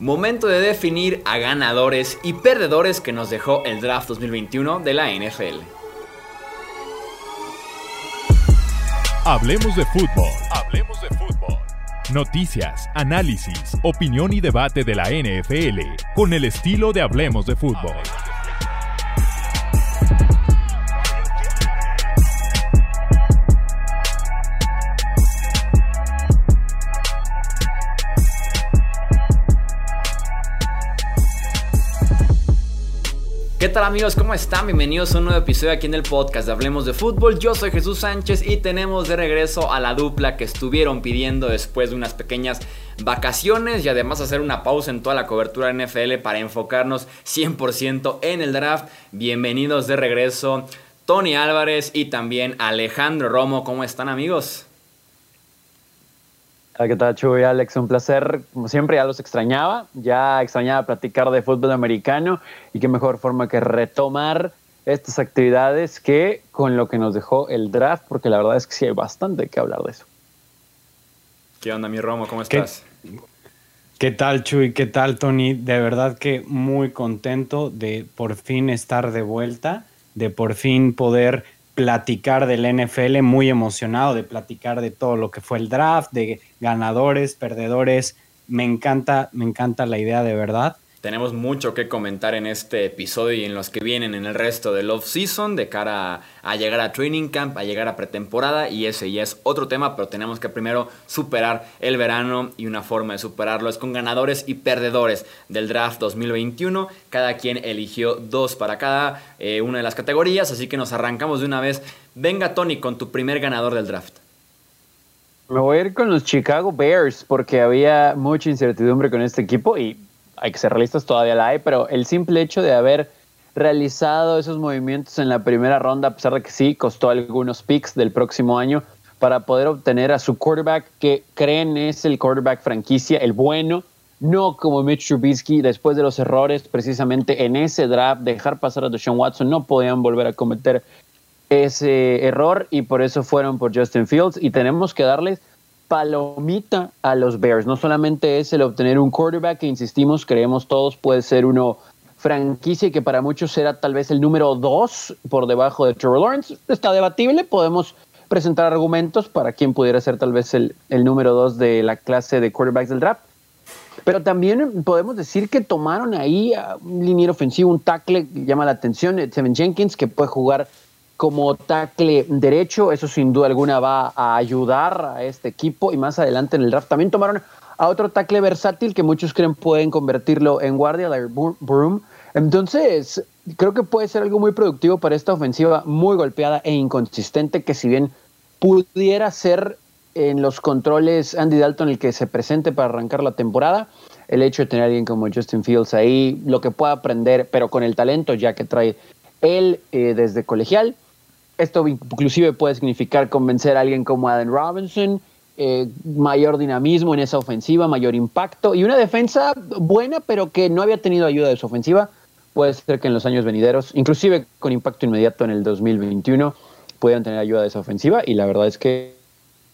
Momento de definir a ganadores y perdedores que nos dejó el draft 2021 de la NFL. Hablemos de fútbol. Hablemos de fútbol. Noticias, análisis, opinión y debate de la NFL con el estilo de Hablemos de fútbol. Tal amigos? ¿Cómo están? Bienvenidos a un nuevo episodio aquí en el podcast de Hablemos de Fútbol. Yo soy Jesús Sánchez y tenemos de regreso a la dupla que estuvieron pidiendo después de unas pequeñas vacaciones y además hacer una pausa en toda la cobertura NFL para enfocarnos 100% en el draft. Bienvenidos de regreso Tony Álvarez y también Alejandro Romo. ¿Cómo están amigos? ¿Qué tal, Chuy? Alex, un placer. Como siempre, ya los extrañaba. Ya extrañaba platicar de fútbol americano y qué mejor forma que retomar estas actividades que con lo que nos dejó el draft, porque la verdad es que sí hay bastante que hablar de eso. ¿Qué onda, mi Romo? ¿Cómo estás? ¿Qué, ¿Qué tal, Chuy? ¿Qué tal, Tony? De verdad que muy contento de por fin estar de vuelta, de por fin poder platicar del NFL, muy emocionado de platicar de todo lo que fue el draft, de ganadores, perdedores. Me encanta, me encanta la idea de verdad. Tenemos mucho que comentar en este episodio y en los que vienen en el resto del off-season de cara a, llegar a training camp, a llegar a pretemporada y ese ya es otro tema, pero tenemos que primero superar el verano y una forma de superarlo es con ganadores y perdedores del draft 2021. Cada quien eligió dos para cada eh, una de las categorías, así que nos arrancamos de una vez. Venga Tony con tu primer ganador del draft. Me voy a ir con los Chicago Bears porque había mucha incertidumbre con este equipo y hay que ser realistas, todavía la hay, pero el simple hecho de haber realizado esos movimientos en la primera ronda, a pesar de que sí, costó algunos picks del próximo año para poder obtener a su quarterback que creen es el quarterback franquicia, el bueno, no como Mitch Trubisky, después de los errores precisamente en ese draft, dejar pasar a Deshaun Watson, no podían volver a cometer ese error y por eso fueron por Justin Fields y tenemos que darles palomita a los Bears. No solamente es el obtener un quarterback que, insistimos, creemos todos puede ser uno franquicia y que para muchos será tal vez el número dos por debajo de Trevor Lawrence. Está debatible, podemos presentar argumentos para quien pudiera ser tal vez el, el número dos de la clase de quarterbacks del draft. Pero también podemos decir que tomaron ahí un liniero ofensivo, un tackle que llama la atención, Tevin Jenkins, que puede jugar como tackle derecho. Eso sin duda alguna va a ayudar a este equipo y más adelante en el draft también tomaron a otro tackle versátil que muchos creen pueden convertirlo en guardia, Larry Broom. Entonces, creo que puede ser algo muy productivo para esta ofensiva muy golpeada e inconsistente que si bien pudiera ser en los controles Andy Dalton el que se presente para arrancar la temporada, el hecho de tener a alguien como Justin Fields ahí, lo que pueda aprender, pero con el talento ya que trae él eh, desde colegial, esto inclusive puede significar convencer a alguien como Adam Robinson, eh, mayor dinamismo en esa ofensiva, mayor impacto y una defensa buena, pero que no había tenido ayuda de su ofensiva. Puede ser que en los años venideros, inclusive con impacto inmediato en el 2021, puedan tener ayuda de esa ofensiva y la verdad es que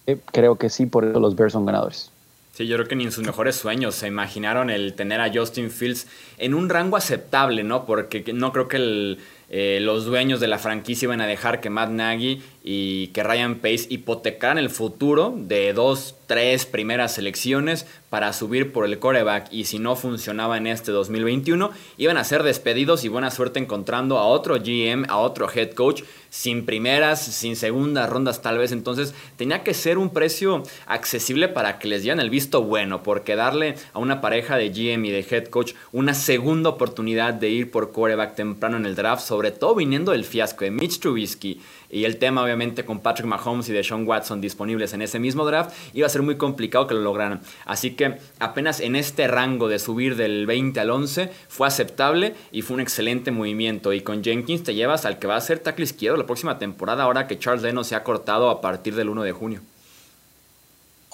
eh, creo que sí, por eso los Bears son ganadores. Sí, yo creo que ni en sus mejores sueños se imaginaron el tener a Justin Fields en un rango aceptable, ¿no? Porque no creo que el, eh, los dueños de la franquicia iban a dejar que Matt Nagy y que Ryan Pace hipotecaran el futuro de dos, tres primeras selecciones para subir por el coreback y si no funcionaba en este 2021 iban a ser despedidos y buena suerte encontrando a otro GM, a otro head coach sin primeras, sin segundas rondas tal vez. Entonces tenía que ser un precio accesible para que les dieran el visto bueno, porque darle a una pareja de GM y de head coach una segunda oportunidad de ir por quarterback temprano en el draft, sobre todo viniendo del fiasco de Mitch Trubisky y el tema obviamente con Patrick Mahomes y de Sean Watson disponibles en ese mismo draft, iba a ser muy complicado que lo lograran. Así que apenas en este rango de subir del 20 al 11 fue aceptable y fue un excelente movimiento. Y con Jenkins te llevas al que va a ser tackle izquierdo la próxima temporada ahora que Charles Leno se ha cortado a partir del 1 de junio.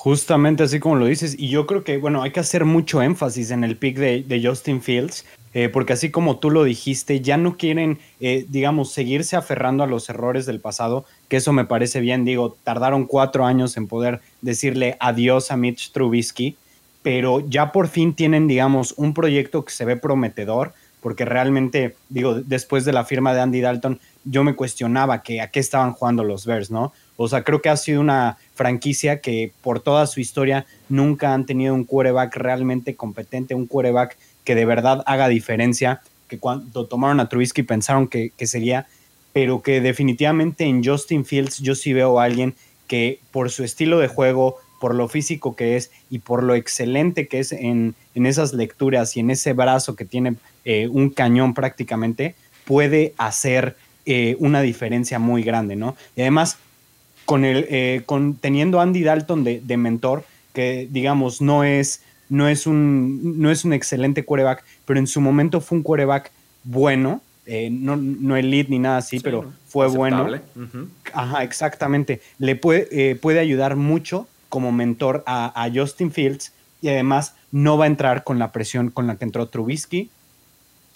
Justamente así como lo dices, y yo creo que, bueno, hay que hacer mucho énfasis en el pick de, Justin Fields, eh, porque así como tú lo dijiste, ya no quieren, eh, digamos, seguirse aferrando a los errores del pasado, que eso me parece bien, digo, tardaron cuatro años en poder decirle adiós a Mitch Trubisky, pero ya por fin tienen, digamos, un proyecto que se ve prometedor, porque realmente, digo, después de la firma de Andy Dalton, yo me cuestionaba que a qué estaban jugando los Bears, ¿no? O sea, creo que ha sido una franquicia que por toda su historia nunca han tenido un quarterback realmente competente, un quarterback que de verdad haga diferencia, que cuando tomaron a Trubisky pensaron que, que sería, pero que definitivamente en Justin Fields yo sí veo a alguien que por su estilo de juego, por lo físico que es y por lo excelente que es en, esas lecturas y en ese brazo que tiene eh, un cañón prácticamente, puede hacer eh, una diferencia muy grande, ¿no? Y además, con el, eh, con, teniendo Andy Dalton de, mentor, que digamos no es, no, es un, no es un excelente quarterback, pero en su momento fue un quarterback bueno, no, no elite ni nada así, pero fue bueno. Ajá, exactamente. Le puede, puede ayudar mucho como mentor a, Justin Fields y además no va a entrar con la presión con la que entró Trubisky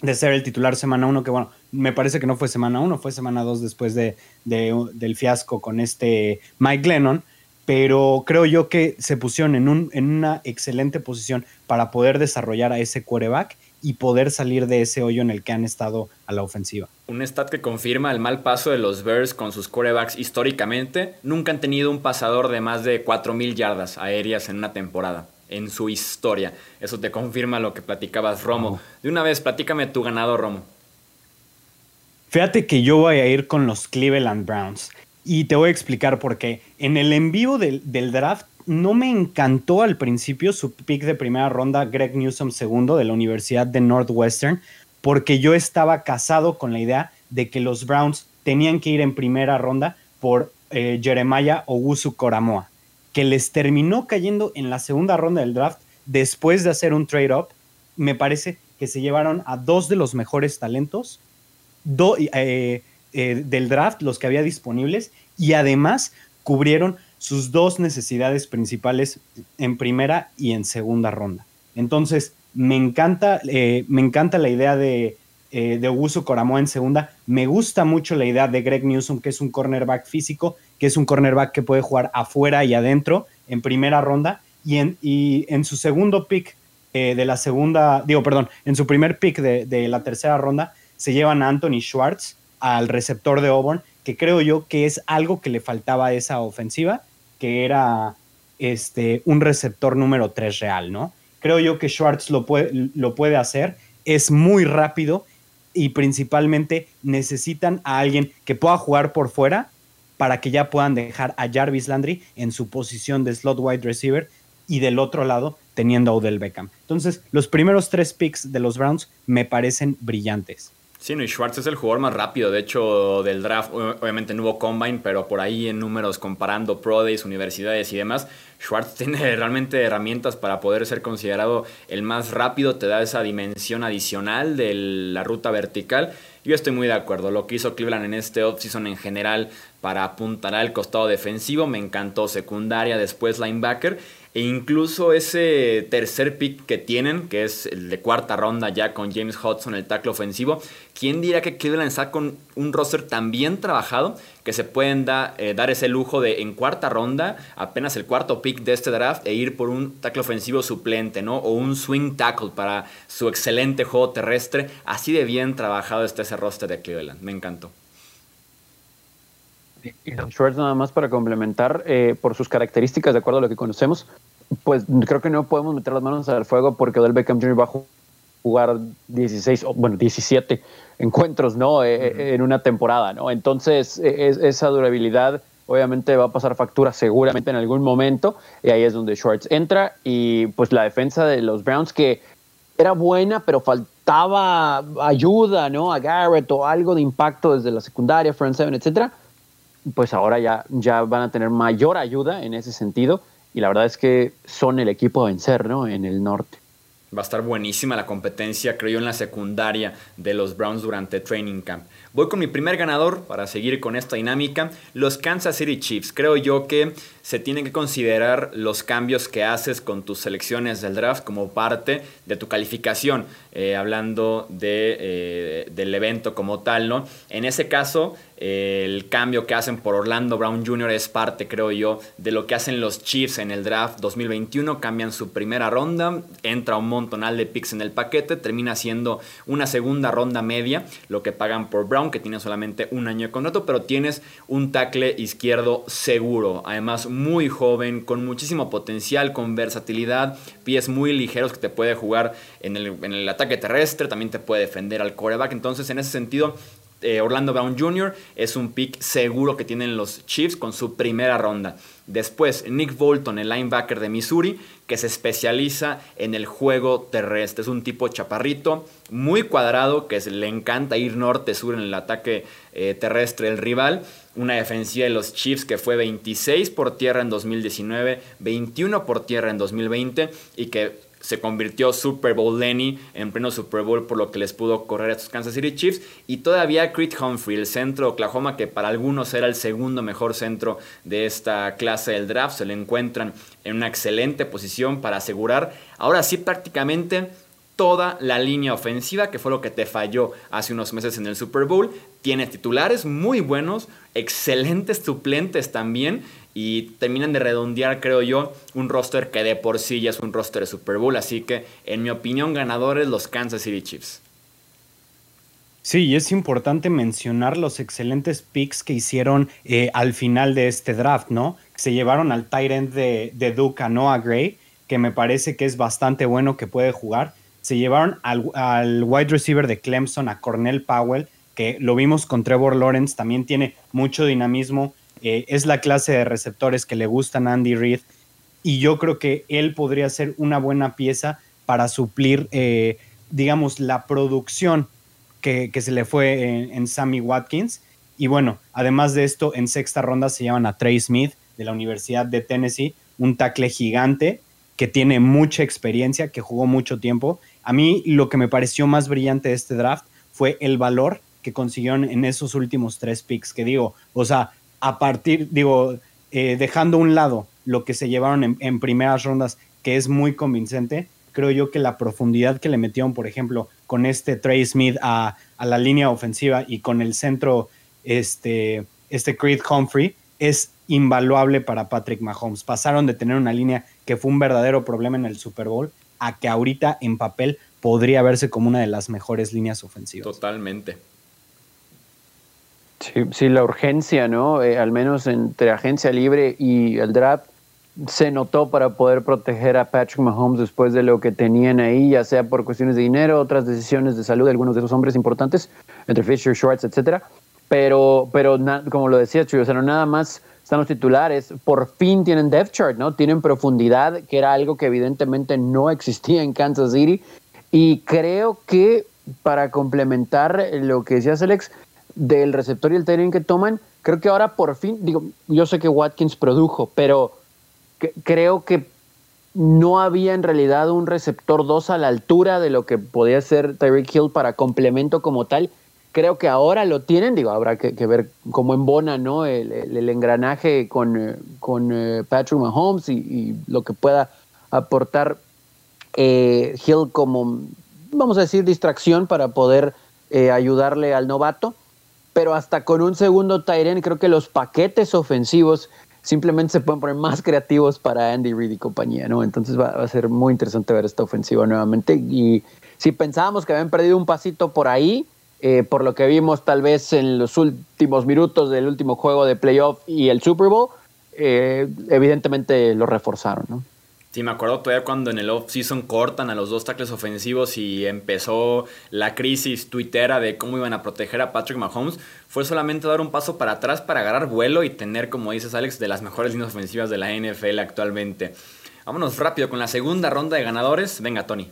de ser el titular semana uno, que bueno, me parece que no fue semana uno, fue semana dos después de, del fiasco con este Mike Lennon, pero creo yo que se pusieron en, un, en una excelente posición para poder desarrollar a ese quarterback y poder salir de ese hoyo en el que han estado a la ofensiva. Un stat que confirma el mal paso de los Bears con sus quarterbacks históricamente. Nunca han tenido un pasador de más de 4.000 yardas aéreas en una temporada, en su historia. Eso te confirma lo que platicabas, Romo. De una vez, platícame tu ganado, Romo. Fíjate que yo voy a ir con los Cleveland Browns. Y te voy a explicar por qué. En el en vivo del, del draft no me encantó al principio su pick de primera ronda, Greg Newsom segundo de la Universidad de Northwestern, porque yo estaba casado con la idea de que los Browns tenían que ir en primera ronda por eh, Jeremiah Ogusu Koramoa, que les terminó cayendo en la segunda ronda del draft después de hacer un trade-up. Me parece que se llevaron a dos de los mejores talentos eh, eh, del draft, los que había disponibles, y además cubrieron sus dos necesidades principales en primera y en segunda ronda. Entonces, me encanta, eh, me encanta la idea de, eh, de Augusto Coramoa en segunda. Me gusta mucho la idea de Greg Newsom, que es un cornerback físico, que es un cornerback que puede jugar afuera y adentro en primera ronda. Y en, y en su segundo pick eh, de la segunda, digo, perdón, en su primer pick de, de la tercera ronda, se llevan a Anthony Schwartz, al receptor de Auburn, que creo yo que es algo que le faltaba a esa ofensiva que era este, un receptor número 3 real, ¿no? Creo yo que Schwartz lo puede, lo puede hacer, es muy rápido y principalmente necesitan a alguien que pueda jugar por fuera para que ya puedan dejar a Jarvis Landry en su posición de slot wide receiver y del otro lado teniendo a Odell Beckham. Entonces, los primeros tres picks de los Browns me parecen brillantes. Sí, no, y Schwartz es el jugador más rápido, de hecho, del draft. Obviamente no hubo combine, pero por ahí en números comparando pro days, universidades y demás, Schwartz tiene realmente herramientas para poder ser considerado el más rápido, te da esa dimensión adicional de la ruta vertical. Yo estoy muy de acuerdo. Lo que hizo Cleveland en este offseason en general para apuntar al costado defensivo me encantó. Secundaria, después linebacker. E incluso ese tercer pick que tienen, que es el de cuarta ronda ya con James Hudson, el tackle ofensivo, ¿quién dirá que Cleveland está con un roster tan bien trabajado que se pueden eh, dar ese lujo de en cuarta ronda, apenas el cuarto pick de este draft, e ir por un tackle ofensivo suplente, ¿no? O un swing tackle para su excelente juego terrestre. Así de bien trabajado está ese roster de Cleveland. Me encantó. Y Schwartz nada más para complementar, eh, por sus características, de acuerdo a lo que conocemos, pues creo que no podemos meter las manos al fuego porque Odell Beckham Jr. va a jugar 16, bueno, 17 encuentros, ¿no? Eh, eh, en una temporada, ¿no? Entonces, esa durabilidad obviamente va a pasar factura seguramente en algún momento y ahí es donde Schwartz entra y pues la defensa de los Browns que era buena, pero faltaba ayuda, ¿no? A Garrett o algo de impacto desde la secundaria, front seven, etcétera pues ahora ya, ya van a tener mayor ayuda en ese sentido y la verdad es que son el equipo a vencer, ¿no? En el norte. Va a estar buenísima la competencia, creo yo, en la secundaria de los Browns durante Training Camp. Voy con mi primer ganador para seguir con esta dinámica, los Kansas City Chiefs. Creo yo que se tienen que considerar los cambios que haces con tus selecciones del draft como parte de tu calificación, eh, hablando de, eh, del evento como tal, ¿no? En ese caso, el cambio que hacen por Orlando Brown Jr. es parte, creo yo, de lo que hacen los Chiefs en el draft 2021. Cambian su primera ronda, entra un montonal de picks en el paquete, termina siendo una segunda ronda media, lo que pagan por Brown, que tiene solamente un año de contrato, pero tienes un tackle izquierdo seguro, además muy joven, con muchísimo potencial, con versatilidad, pies muy ligeros que te puede jugar en el, en el ataque terrestre, también te puede defender al coreback. Entonces, en ese sentido, eh, Orlando Brown Jr. es un pick seguro que tienen los Chiefs con su primera ronda. Después, Nick Bolton, el linebacker de Missouri, que se especializa en el juego terrestre. Es un tipo chaparrito, muy cuadrado, que le encanta ir norte-sur en el ataque eh, terrestre del rival. Una defensiva de los Chiefs que fue 26 por tierra en 2019, 21 por tierra en 2020 y que se convirtió Super Bowl Lenny en pleno Super Bowl por lo que les pudo correr a estos Kansas City Chiefs. Y todavía Creed Humphrey, el centro de Oklahoma que para algunos era el segundo mejor centro de esta clase del draft, se lo encuentran en una excelente posición para asegurar. Ahora sí prácticamente toda la línea ofensiva, que fue lo que te falló hace unos meses en el Super Bowl. Tiene titulares muy buenos, excelentes suplentes también, y terminan de redondear, creo yo, un roster que de por sí ya es un roster de Super Bowl. Así que, en mi opinión, ganadores los Kansas City Chiefs. Sí, y es importante mencionar los excelentes picks que hicieron eh, al final de este draft, ¿no? Se llevaron al tight end de, de Duke Noah Gray, que me parece que es bastante bueno que puede jugar. Se llevaron al, al wide receiver de Clemson, a Cornell Powell, que lo vimos con Trevor Lawrence, también tiene mucho dinamismo eh, es la clase de receptores que le gustan a Andy Reid y yo creo que él podría ser una buena pieza para suplir, eh, digamos, la producción que, se le fue en, Sammy Watkins. Y bueno, además de esto, en sexta ronda se llaman a Trey Smith de la Universidad de Tennessee, un tackle gigante que tiene mucha experiencia, que jugó mucho tiempo. A mí lo que me pareció más brillante de este draft fue el valor que consiguieron en esos últimos tres picks, que digo, o sea, a partir, digo, eh, dejando a un lado lo que se llevaron en, primeras rondas, que es muy convincente, creo yo que la profundidad que le metieron, por ejemplo, con este Trey Smith a, la línea ofensiva y con el centro, este, este Creed Humphrey, es invaluable para Patrick Mahomes. Pasaron de tener una línea que fue un verdadero problema en el Super Bowl a que ahorita en papel podría verse como una de las mejores líneas ofensivas. Totalmente. Sí, la urgencia, ¿no? Eh, al menos entre agencia libre y el draft se notó para poder proteger a Patrick Mahomes después de lo que tenían ahí, ya sea por cuestiones de dinero, otras decisiones de salud de algunos de esos hombres importantes, entre Fisher, Schwartz, etcétera. Pero, pero como lo decía Chuy, o sea, no nada más están los titulares, por fin tienen depth chart, ¿no? Tienen profundidad, que era algo que evidentemente no existía en Kansas City. Y creo que para complementar lo que decía Alex, del receptor y el timing que toman, creo que ahora por fin, digo, yo sé que Watkins produjo, pero creo que no había en realidad un receptor 2 a la altura de lo que podía ser Tyreek Hill para complemento como tal. Creo que ahora lo tienen, digo, habrá que, ver cómo embona ¿no? el, engranaje con, eh, con eh, Patrick Mahomes y, lo que pueda aportar eh, Hill como, vamos a decir, distracción para poder ayudarle al novato pero hasta con un segundo Tyren creo que los paquetes ofensivos simplemente se pueden poner más creativos para Andy Reid y compañía, ¿no? Entonces va, a ser muy interesante ver esta ofensiva nuevamente. Y si pensábamos que habían perdido un pasito por ahí, eh, por lo que vimos tal vez en los últimos minutos del último juego de playoff y el Super Bowl, eh, evidentemente lo reforzaron, ¿no? Sí, me acuerdo todavía cuando en el off-season cortan a los dos tackles ofensivos y empezó la crisis tuitera de cómo iban a proteger a Patrick Mahomes. Fue solamente dar un paso para atrás para agarrar vuelo y tener, como dices Alex, de las mejores líneas ofensivas de la NFL actualmente. Vámonos rápido con la segunda ronda de ganadores. Venga, Tony.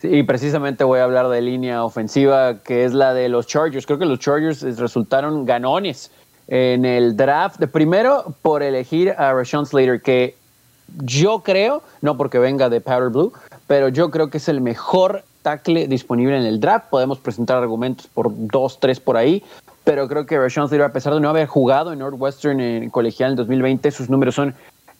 Sí, precisamente voy a hablar de línea ofensiva, que es la de los Chargers. Creo que los Chargers resultaron ganones en el draft. Primero, por elegir a Rashawn Slater, que yo creo, no porque venga de Powder Blue, pero yo creo que es el mejor tackle disponible en el draft. Podemos presentar argumentos por dos, tres por ahí, pero creo que Rashawn Slater, a pesar de no haber jugado en Northwestern en colegial en 2020, sus números son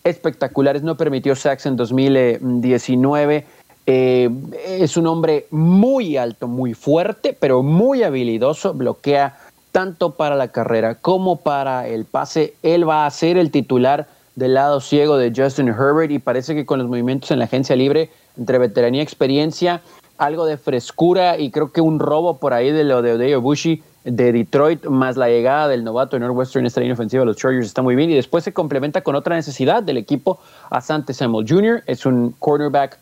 espectaculares. No permitió sacks en 2019. Eh, es un hombre muy alto, muy fuerte, pero muy habilidoso. Bloquea tanto para la carrera como para el pase. Él va a ser el titular del lado ciego de Justin Herbert y parece que con los movimientos en la agencia libre, entre veteranía y experiencia, algo de frescura y creo que un robo por ahí de lo de Odeo Bushi de Detroit, más la llegada del novato de Northwestern en esta línea ofensiva de los Chargers está muy bien. Y después se complementa con otra necesidad del equipo. Asante Samuel Jr. es un cornerback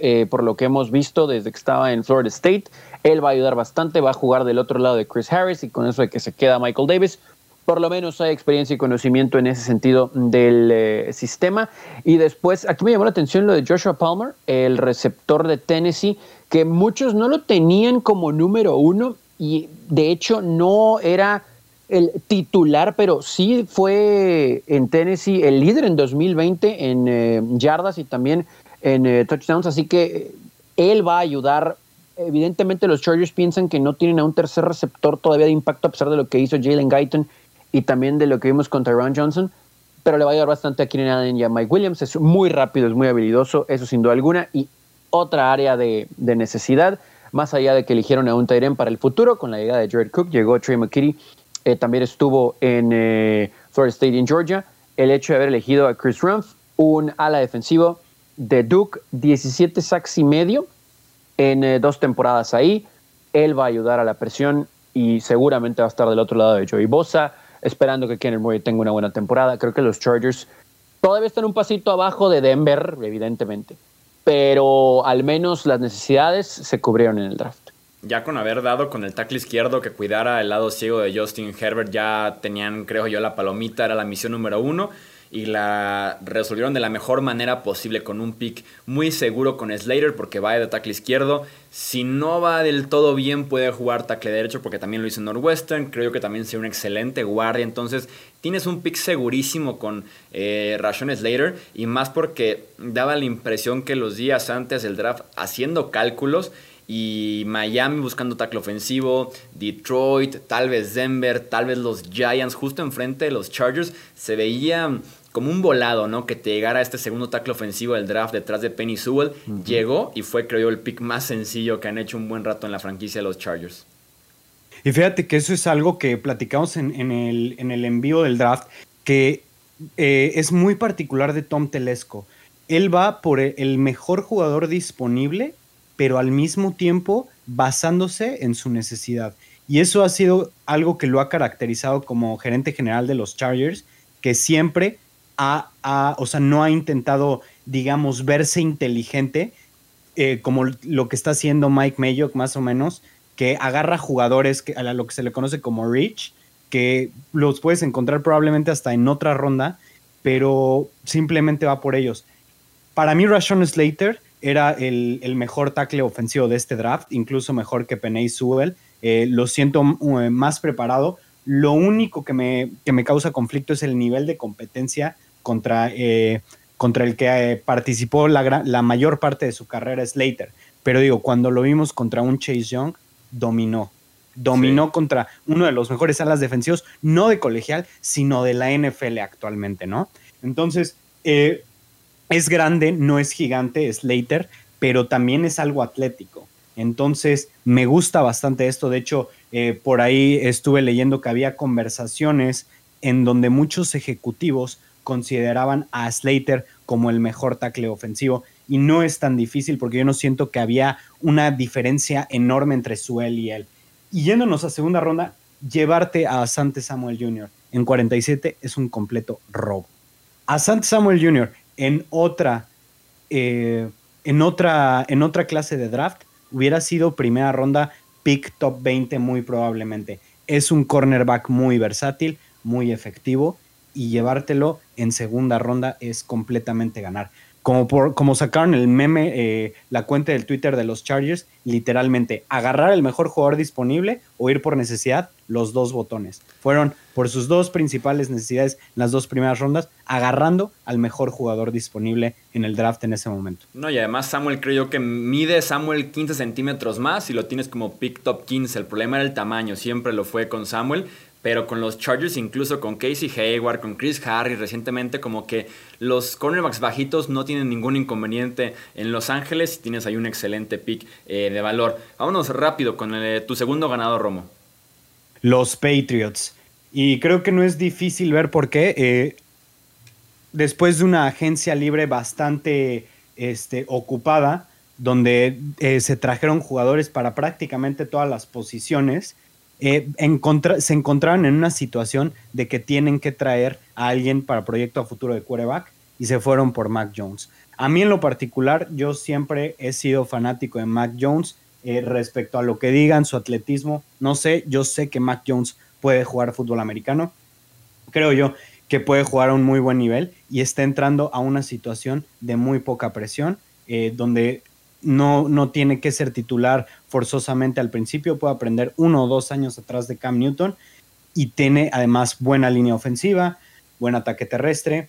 eh, por lo que hemos visto desde que estaba en Florida State. Él va a ayudar bastante, va a jugar del otro lado de Chris Harris y con eso de que se queda Michael Davis. Por lo menos hay experiencia y conocimiento en ese sentido del eh, sistema. Y después, aquí me llamó la atención lo de Joshua Palmer, el receptor de Tennessee, que muchos no lo tenían como número uno y de hecho no era el titular, pero sí fue en Tennessee el líder en 2020 en eh, yardas y también en eh, touchdowns, así que eh, él va a ayudar. Evidentemente los Chargers piensan que no tienen a un tercer receptor todavía de impacto a pesar de lo que hizo Jalen Guyton y también de lo que vimos contra Ron Johnson, pero le va a ayudar bastante a Keenan Allen y a Mike Williams. Es muy rápido, es muy habilidoso, eso sin duda alguna. Y otra área de, de necesidad más allá de que eligieron a un Tyrion para el futuro, con la llegada de Jared Cook, llegó Trey McKitty, eh, también estuvo en Florida State en Georgia. El hecho de haber elegido a Chris Rumpf, un ala defensivo de Duke, 17 sacks y medio en eh, dos temporadas ahí. Él va a ayudar a la presión y seguramente va a estar del otro lado de Joey Bosa, esperando que Kenneth Murray tenga una buena temporada. Creo que los Chargers todavía están un pasito abajo de Denver, evidentemente, pero al menos las necesidades se cubrieron en el draft. Ya con haber dado con el tackle izquierdo que cuidara el lado ciego de Justin Herbert, ya tenían, creo yo, la palomita, era la misión número uno y la resolvieron de la mejor manera posible con un pick muy seguro con Slater porque va de tackle izquierdo. Si no va del todo bien puede jugar tackle derecho porque también lo hizo en Northwestern. Creo que también sería un excelente guardia. Entonces tienes un pick segurísimo con eh, Rashon Slater y más porque daba la impresión que los días antes del draft haciendo cálculos y Miami buscando tackle ofensivo, Detroit, tal vez Denver, tal vez los Giants, justo enfrente de los Chargers, se veía como un volado, ¿no? Que te llegara este segundo tackle ofensivo del draft detrás de Penny Sewell. Llegó y fue, creo yo, el pick más sencillo que han hecho un buen rato en la franquicia de los Chargers. Y fíjate que eso es algo que platicamos en, el, en el envío del draft, que eh, es muy particular de Tom Telesco. Él va por el mejor jugador disponible, pero al mismo tiempo basándose en su necesidad. Y eso ha sido algo que lo ha caracterizado como gerente general de los Chargers, que siempre o sea, no ha intentado, digamos, verse inteligente, eh, como lo que está haciendo Mike Mayock, más o menos, que agarra jugadores que, a lo que se le conoce como Rich, que los puedes encontrar probablemente hasta en otra ronda, pero simplemente va por ellos. Para mí, Rashon Slater era el, mejor tackle ofensivo de este draft, incluso mejor que Penay Sewell. Eh, lo siento eh, más preparado. Lo único que me, que me causa conflicto es el nivel de competencia contra, eh, contra el que eh, participó la, la, mayor parte de su carrera Slater. Pero digo, cuando lo vimos contra un Chase Young, dominó. Dominó contra uno de los mejores alas defensivos, no de colegial, sino de la NFL actualmente, ¿no? Entonces, eh, es grande, no es gigante, Slater, pero también es algo atlético. Entonces, me gusta bastante esto. De hecho, por ahí estuve leyendo que había conversaciones en donde muchos ejecutivos consideraban a Slater como el mejor tackle ofensivo. Y no es tan difícil porque yo no siento que había una diferencia enorme entre Suel y él. Y yéndonos a segunda ronda, llevarte a Asante Samuel Jr. en 47 es un completo robo. Asante Samuel Jr. en otra, eh, en otra, en otra clase de draft hubiera sido primera ronda, pick top 20 muy probablemente. Es un cornerback muy versátil, muy efectivo y llevártelo en segunda ronda es completamente ganar. Como, por, como sacaron el meme, eh, la cuenta del Twitter de los Chargers, literalmente agarrar el mejor jugador disponible o ir por necesidad, los dos botones. Fueron por sus dos principales necesidades las dos primeras rondas, agarrando al mejor jugador disponible en el draft en ese momento. No, y además Samuel creo yo que mide Samuel 15 centímetros más y lo tienes como pick top 15. El problema era el tamaño, siempre lo fue con Samuel pero con los Chargers, incluso con Casey Hayward, con Chris Harris recientemente, como que los cornerbacks bajitos no tienen ningún inconveniente en Los Ángeles y tienes ahí un excelente pick eh, de valor. Vámonos rápido con eh, tu segundo ganador, Romo. Los Patriots. Y creo que no es difícil ver por qué. Eh, después de una agencia libre bastante este, ocupada, donde se trajeron jugadores para prácticamente todas las posiciones, eh, se encontraron en una situación de que tienen que traer a alguien para proyecto a futuro de quarterback y se fueron por Mac Jones. A mí en lo particular, yo siempre he sido fanático de Mac Jones eh, respecto a lo que digan, su atletismo. No sé, yo sé que Mac Jones puede jugar fútbol americano. Creo yo que puede jugar a un muy buen nivel y está entrando a una situación de muy poca presión, eh, donde no, no tiene que ser titular forzosamente al principio, puede aprender uno o dos años atrás de Cam Newton y tiene además buena línea ofensiva, buen ataque terrestre,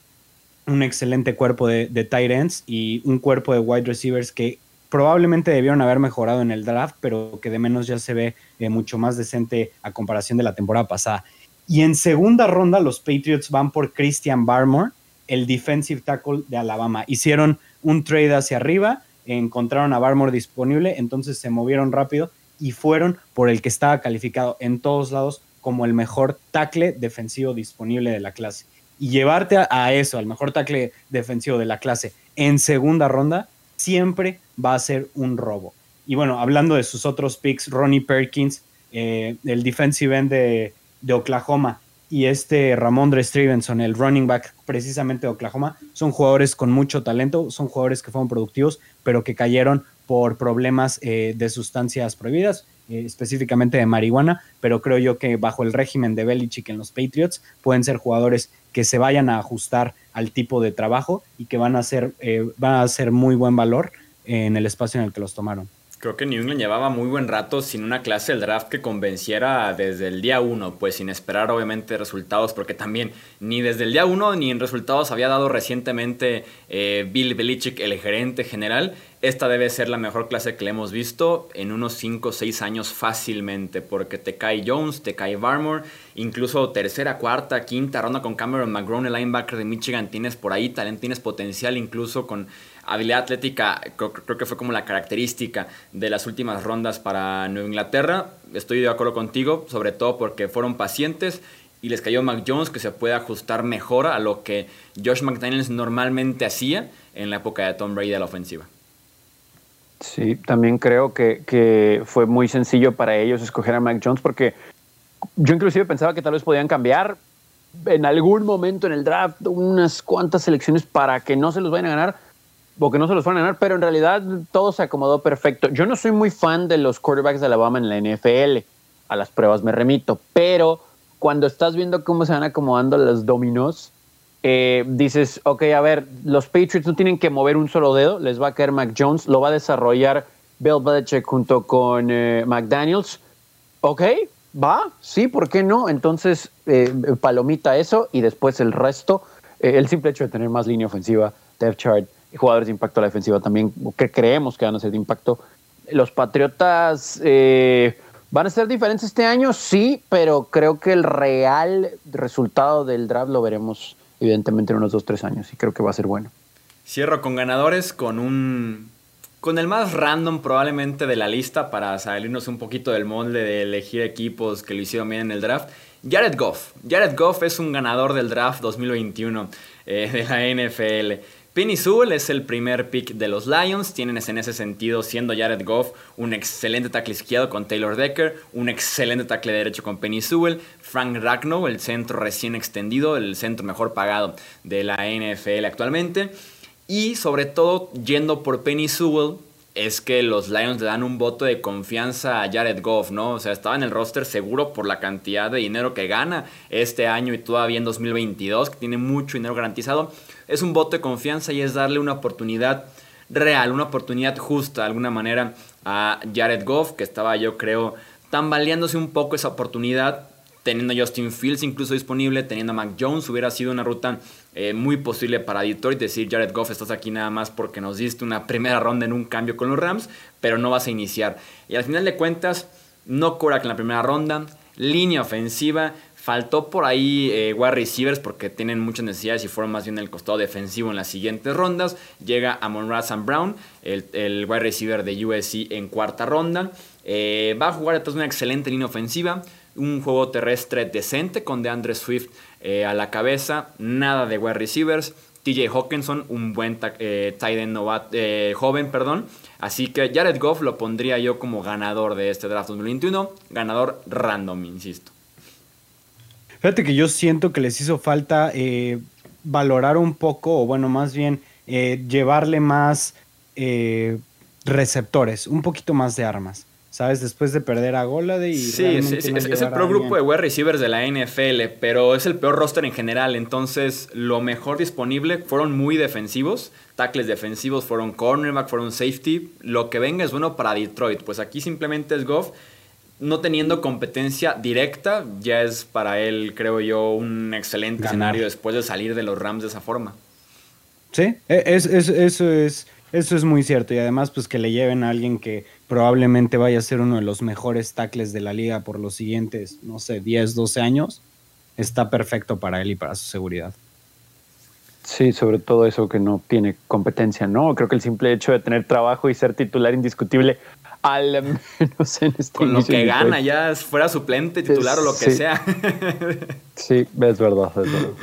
un excelente cuerpo de, tight ends y un cuerpo de wide receivers que probablemente debieron haber mejorado en el draft, pero que de menos ya se ve eh, mucho más decente a comparación de la temporada pasada. Y en segunda ronda los Patriots van por Christian Barmore, el defensive tackle de Alabama. Hicieron un trade hacia arriba encontraron a Barmore disponible, entonces se movieron rápido y fueron por el que estaba calificado en todos lados como el mejor tackle defensivo disponible de la clase. Y llevarte a, eso, al mejor tackle defensivo de la clase en segunda ronda, siempre va a ser un robo. Y bueno, hablando de sus otros picks, Ronnie Perkins, eh, el defensive end de, de Oklahoma, y este Ramondre Stevenson, el running back precisamente de Oklahoma, son jugadores con mucho talento, son jugadores que fueron productivos, pero que cayeron por problemas eh, de sustancias prohibidas, eh, específicamente de marihuana, pero creo yo que bajo el régimen de Belichick en los Patriots pueden ser jugadores que se vayan a ajustar al tipo de trabajo y que van a ser, eh, van a ser muy buen valor en el espacio en el que los tomaron. Creo que New England llevaba muy buen rato sin una clase del draft que convenciera desde el día uno, pues sin esperar obviamente resultados, porque también ni desde el día uno ni en resultados había dado recientemente eh, Bill Belichick, el gerente general. Esta debe ser la mejor clase que le hemos visto en unos 5 o 6 años fácilmente, porque te cae Jones, te cae Barmore, incluso tercera, cuarta, quinta ronda con Cameron McGrone, el linebacker de Michigan, tienes por ahí talento, tienes potencial incluso con habilidad atlética creo, que fue como la característica de las últimas rondas para Nueva Inglaterra. Estoy de acuerdo contigo, sobre todo porque fueron pacientes y les cayó Mac Jones que se puede ajustar mejor a lo que Josh McDaniels normalmente hacía en la época de Tom Brady a la ofensiva. Sí, también creo que, que fue muy sencillo para ellos escoger a Mac Jones porque yo inclusive pensaba que tal vez podían cambiar en algún momento en el draft unas cuantas selecciones para que no se los vayan a ganar o que no se los van a ganar, pero en realidad todo se acomodó perfecto. Yo no soy muy fan de los quarterbacks de Alabama en la NFL, a las pruebas me remito, pero cuando estás viendo cómo se van acomodando los dominos, eh, dices, ok, a ver, los Patriots no tienen que mover un solo dedo, les va a caer Mac Jones, lo va a desarrollar Bill Belichick junto con eh, McDaniels. Ok, va, sí, ¿por qué no? Entonces, eh, palomita eso y después el resto. el simple hecho de tener más línea ofensiva, depth chart, jugadores de impacto a la defensiva también, que creemos que van a ser de impacto. Los Patriotas eh, van a ser diferentes este año, sí, pero creo que el real resultado del draft lo veremos evidentemente en unos dos, tres años y creo que va a ser bueno. Cierro con ganadores, con un con el más random probablemente de la lista para salirnos un poquito del molde de elegir equipos que lo hicieron bien en el draft. Jared Goff. Jared Goff es un ganador del draft 2021 eh, de la NFL. Penny Sewell es el primer pick de los Lions. Tienen en ese sentido, siendo Jared Goff un excelente tackle izquierdo con Taylor Decker, un excelente tackle derecho con Penny Sewell, Frank Ragnow, el centro recién extendido, el centro mejor pagado de la NFL actualmente. Y sobre todo, yendo por Penny Sewell, es que los Lions le dan un voto de confianza a Jared Goff, ¿no? O sea, estaba en el roster seguro por la cantidad de dinero que gana este año y todavía en 2022, que tiene mucho dinero garantizado. Es un voto de confianza y es darle una oportunidad real, una oportunidad justa de alguna manera a Jared Goff, que estaba yo creo tambaleándose un poco esa oportunidad, teniendo a Justin Fields incluso disponible, teniendo a Mac Jones, hubiera sido una ruta eh, muy posible para Detroit decir, Jared Goff, estás aquí nada más porque nos diste una primera ronda en un cambio con los Rams, pero no vas a iniciar. Y al final de cuentas, no Korak en la primera ronda, línea ofensiva, faltó por ahí eh, wide receivers porque tienen muchas necesidades y fueron más bien el costado defensivo en las siguientes rondas. Llega Amon Razan Brown, el, wide receiver de USC en cuarta ronda. Eh, va a jugar de una excelente línea ofensiva, un juego terrestre decente con DeAndre Swift eh, a la cabeza, nada de wide receivers. TJ Hawkinson, un buen eh, tight end joven, perdón. Así que Jared Goff lo pondría yo como ganador de este draft 2021. Ganador random, insisto. Fíjate que yo siento que les hizo falta eh, valorar un poco, o bueno, más bien eh, llevarle más eh, receptores, un poquito más de armas. ¿Sabes? Después de perder a Golade y. Sí, sí, sí. Es, el peor grupo de wide receivers de la NFL, pero es el peor roster en general. Entonces, lo mejor disponible fueron muy defensivos. Tackles defensivos fueron cornerback, fueron safety. Lo que venga es bueno para Detroit. Pues aquí simplemente es Goff no teniendo competencia directa, ya es para él, creo yo, un excelente escenario después de salir de los Rams de esa forma. Sí, e, es, eso, es, eso es muy cierto. Y además, pues que le lleven a alguien que probablemente vaya a ser uno de los mejores tackles de la liga por los siguientes, no sé, 10, 12 años, está perfecto para él y para su seguridad. Sí, sobre todo eso que no tiene competencia, ¿no? Creo que el simple hecho de tener trabajo y ser titular indiscutible al menos en este Con lo que gana, ya fuera suplente, titular o lo que sea. sí, es verdad,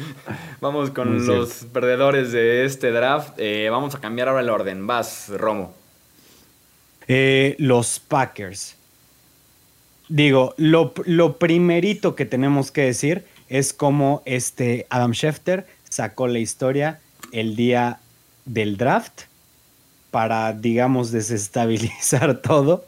Vamos con los perdedores de este draft. Eh, vamos a cambiar ahora el orden. Vas, Romo. Eh, los Packers. Digo, lo, lo primerito que tenemos que decir es cómo este Adam Schefter sacó la historia el día del draft para, digamos, desestabilizar todo,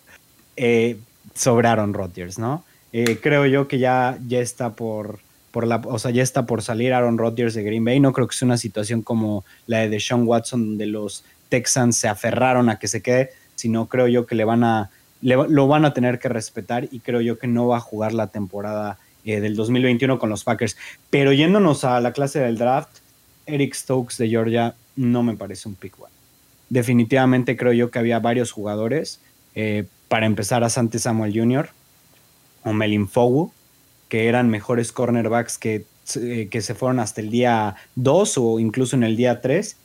eh, sobre Aaron Rodgers, ¿no? Eh, creo yo que ya, ya está por, por la, o sea, ya está por salir Aaron Rodgers de Green Bay. No creo que sea una situación como la de Deshaun Watson, donde los Texans se aferraron a que se quede, sino creo yo que le van a, lo van a tener que respetar y creo yo que no va a jugar la temporada eh, del 2021 con los Packers. Pero yéndonos a la clase del draft, Eric Stokes de Georgia no me parece un pick one definitivamente creo yo que había varios jugadores. Eh, para empezar a Sante Samuel Jr. o Melin Fogu, que eran mejores cornerbacks que, eh, que se fueron hasta el día 2 o incluso en el día 3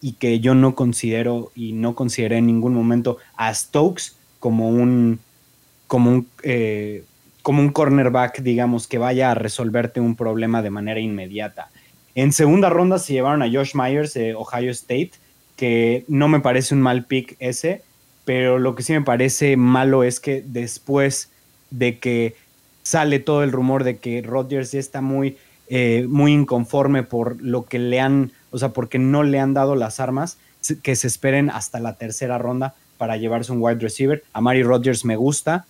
y que yo no considero y no consideré en ningún momento a Stokes como un como un como un cornerback, digamos, que vaya a resolverte un problema de manera inmediata. En segunda ronda se llevaron a Josh Myers de Ohio State, que no me parece un mal pick ese, pero lo que sí me parece malo es que después de que sale todo el rumor de que Rodgers ya está muy, eh, muy inconforme por lo que le han, o sea, porque no le han dado las armas, que se esperen hasta la tercera ronda para llevarse un wide receiver. A Mari Rodgers me gusta,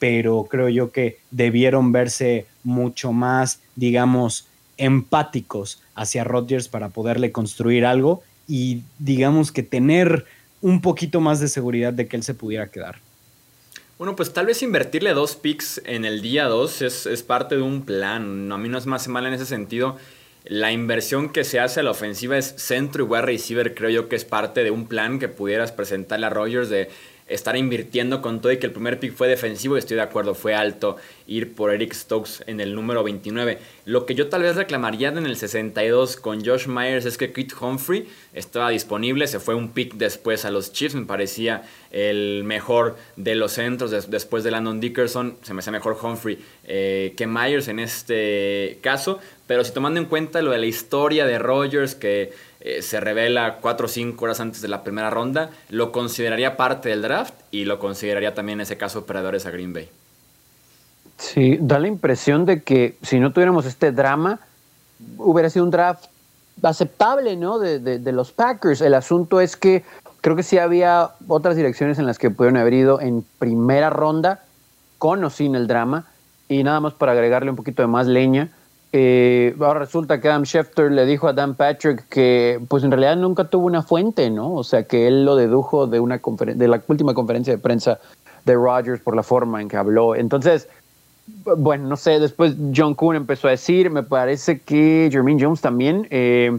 pero creo yo que debieron verse mucho más, digamos, empáticos hacia Rodgers para poderle construir algo y digamos que tener un poquito más de seguridad de que él se pudiera quedar. Bueno, pues tal vez invertirle dos picks en el día 2 es, parte de un plan. A mí no es más mal en ese sentido. La inversión que se hace a la ofensiva es centro y wide receiver. Creo yo que es parte de un plan que pudieras presentarle a Rogers de estar invirtiendo con todo y que el primer pick fue defensivo, estoy de acuerdo, fue alto ir por Eric Stokes en el número 29. Lo que yo tal vez reclamaría en el 62 con Josh Myers es que Kit Humphrey estaba disponible, se fue un pick después a los Chiefs, me parecía el mejor de los centros después de Landon Dickerson, se me hace mejor Humphrey eh, que Myers en este caso, pero si tomando en cuenta lo de la historia de Rogers que eh, se revela cuatro o cinco horas antes de la primera ronda, lo consideraría parte del draft y lo consideraría también en ese caso operadores a Green Bay. Sí, da la impresión de que si no tuviéramos este drama, hubiera sido un draft aceptable, ¿no? De, de, los Packers. El asunto es que creo que sí había otras direcciones en las que pudieron haber ido en primera ronda, con o sin el drama. Y nada más para agregarle un poquito de más leña, eh, ahora resulta que Adam Schefter le dijo a Dan Patrick que pues en realidad nunca tuvo una fuente, ¿no? O sea que él lo dedujo de, una de la última conferencia de prensa de Rodgers por la forma en que habló. Entonces, bueno, no sé, después John Kuhn empezó a decir, me parece que Jermaine Jones también eh,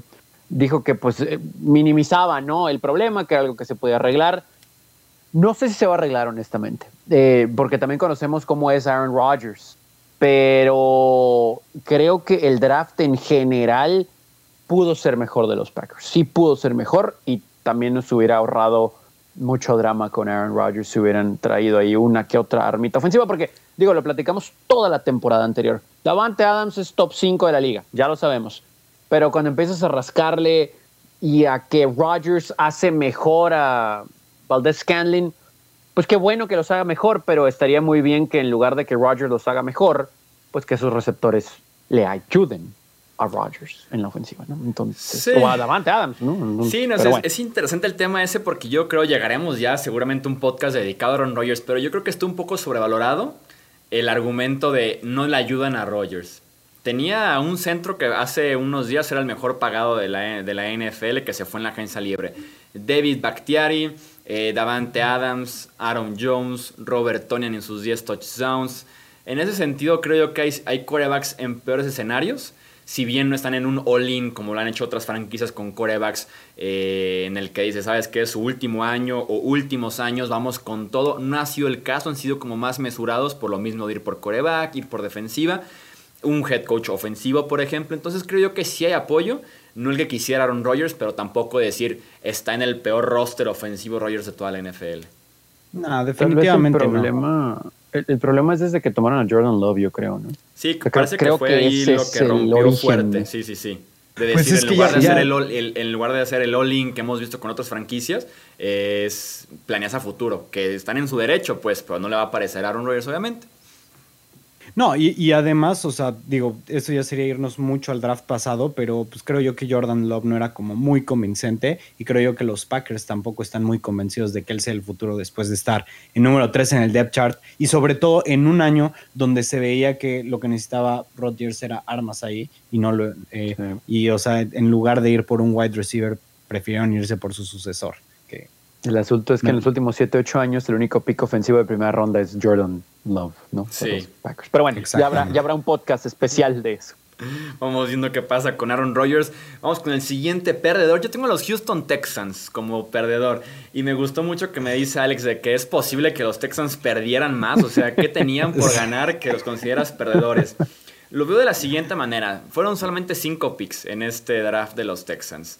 dijo que pues eh, minimizaba ¿no? el problema, que era algo que se podía arreglar. No sé si se va a arreglar honestamente, eh, porque también conocemos cómo es Aaron Rodgers, pero creo que el draft en general pudo ser mejor de los Packers, sí pudo ser mejor y también nos hubiera ahorrado mucho drama con Aaron Rodgers si hubieran traído ahí una que otra armita ofensiva, porque digo, lo platicamos toda la temporada anterior. Davante Adams es top 5 de la liga, ya lo sabemos. Pero cuando empiezas a rascarle y a que Rodgers hace mejor a Valdez Scanlin, pues qué bueno que los haga mejor, pero estaría muy bien que en lugar de que Rodgers los haga mejor, pues que sus receptores le ayuden a Rodgers en la ofensiva, ¿no? Entonces, o a Davante Adams, ¿no? Sí, no, es, interesante el tema ese porque yo creo llegaremos ya seguramente un podcast dedicado a Aaron Rodgers, pero yo creo que está un poco sobrevalorado el argumento de no le ayudan a Rodgers. Tenía un centro que hace unos días era el mejor pagado de la, de la NFL que se fue en la agencia libre. David Bakhtiari, eh, Davante Adams, Aaron Jones, Robert Tonian en sus 10 touchdowns. En ese sentido creo yo que hay, corebacks en peores escenarios si bien no están en un all-in como lo han hecho otras franquicias con corebacks, eh, en el que dice, sabes que es su último año o últimos años, vamos con todo. No ha sido el caso, han sido como más mesurados por lo mismo de ir por coreback, ir por defensiva. Un head coach ofensivo, por ejemplo. Entonces creo yo que sí hay apoyo. No el que quisiera Aaron Rodgers, pero tampoco decir está en el peor roster ofensivo Rodgers de toda la NFL. No, definitivamente el problema, El, problema es desde que tomaron a Jordan Love, yo creo, ¿no? Sí, parece creo que fue ahí lo que rompió fuerte. Sí, sí, sí. De pues decir, en, lugar de hacer el, en lugar de hacer el all-in que hemos visto con otras franquicias, es planeas a futuro, que están en su derecho, pues, pero no le va a parecer a Aaron Rodgers, obviamente. No, y, además, o sea, digo, eso ya sería irnos mucho al draft pasado, pero pues creo yo que Jordan Love no era como muy convincente y creo yo que los Packers tampoco están muy convencidos de que él sea el futuro después de estar en número 3 en el depth chart y sobre todo en un año donde se veía que lo que necesitaba Rodgers era armas ahí y no lo... Eh, y o sea, en lugar de ir por un wide receiver, prefirieron irse por su sucesor. El asunto es que en los últimos 7, 8 años el único pico ofensivo de primera ronda es Jordan Love, ¿no? Sí. Pero bueno, ya habrá, ya habrá un podcast especial de eso. Vamos viendo qué pasa con Aaron Rodgers. Vamos con el siguiente perdedor. Yo tengo a los Houston Texans como perdedor. Y me gustó mucho que me dice Alex de que es posible que los Texans perdieran más. O sea, ¿qué tenían por ganar que los consideras perdedores? Lo veo de la siguiente manera. Fueron solamente 5 picks en este draft de los Texans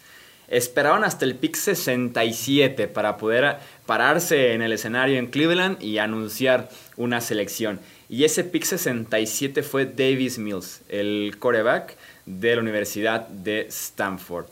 esperaron hasta el pick 67 para poder pararse en el escenario en Cleveland y anunciar una selección. Y ese pick 67 fue Davis Mills, el coreback de la Universidad de Stanford.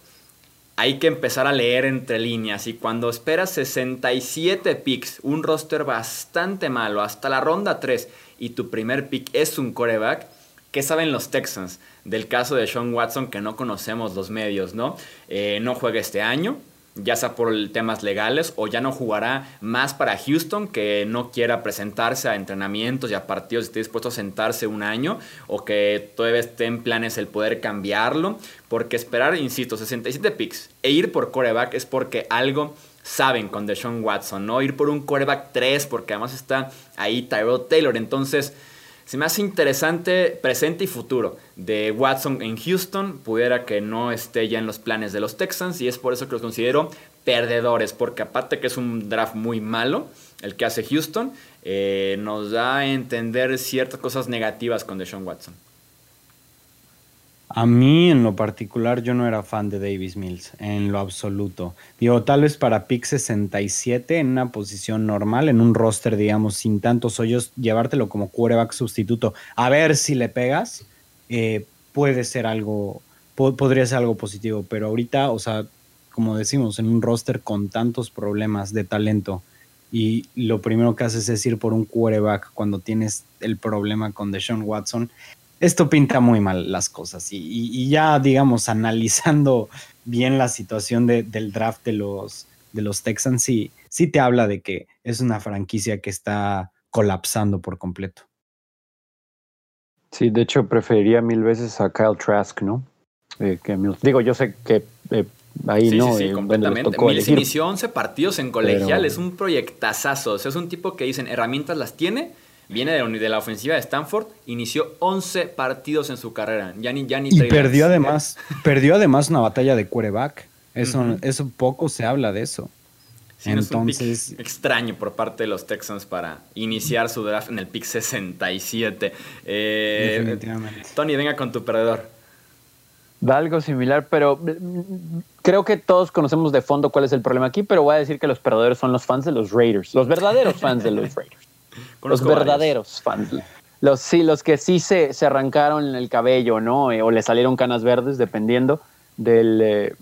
Hay que empezar a leer entre líneas y cuando esperas 67 picks, un roster bastante malo, hasta la ronda 3 y tu primer pick es un coreback, ¿qué saben los Texans? del caso de Sean Watson que no conocemos los medios, ¿no? Eh, no juega este año, ya sea por temas legales o ya no jugará más para Houston que no quiera presentarse a entrenamientos y a partidos esté dispuesto a sentarse un año o que todavía esté en planes el poder cambiarlo porque esperar, insisto, 67 picks e ir por coreback es porque algo saben con Deshaun Watson, no ir por un coreback 3 porque además está ahí Tyrell Taylor, entonces se me hace interesante presente y futuro de Watson en Houston. Pudiera que no esté ya en los planes de los Texans y es por eso que los considero perdedores, porque aparte que es un draft muy malo, el que hace Houston, eh, nos da a entender ciertas cosas negativas con Deshaun Watson. A mí en lo particular yo no era fan de Davis Mills, en lo absoluto. Digo, tal vez para pick 67 en una posición normal, en un roster, digamos, sin tantos hoyos, llevártelo como quarterback sustituto, a ver si le pegas, eh, puede ser algo, podría ser algo positivo, pero ahorita, o sea, como decimos, en un roster con tantos problemas de talento y lo primero que haces es ir por un quarterback cuando tienes el problema con Deshaun Watson, esto pinta muy mal las cosas. Y, ya, digamos, analizando bien la situación del draft de los, de los Texans, sí, sí te habla de que es una franquicia que está colapsando por completo. Sí, de hecho preferiría mil veces a Kyle Trask, ¿no? Eh, Digo, yo sé que eh, ahí no. Sí, sí, completamente. Mills inició 11 partidos en colegial, es un proyectazazo. O sea, es un tipo que dicen herramientas las tiene. Viene de, la ofensiva de Stanford, inició 11 partidos en su carrera. Ya ni, ya ni y perdió además, perdió además una batalla de quarterback. Eso, eso poco se habla de eso. Entonces, extraño por parte de los Texans para iniciar su draft en el pick 67. Eh, Definitivamente. Tony, venga con tu perdedor. Da algo similar, pero mm, creo que todos conocemos de fondo cuál es el problema aquí, pero voy a decir que los perdedores son los fans de los Raiders, los verdaderos fans de los Raiders. los verdaderos fans. Los, sí, los que sí se, se arrancaron el cabello, ¿no? Eh, o le salieron canas verdes, dependiendo del, eh,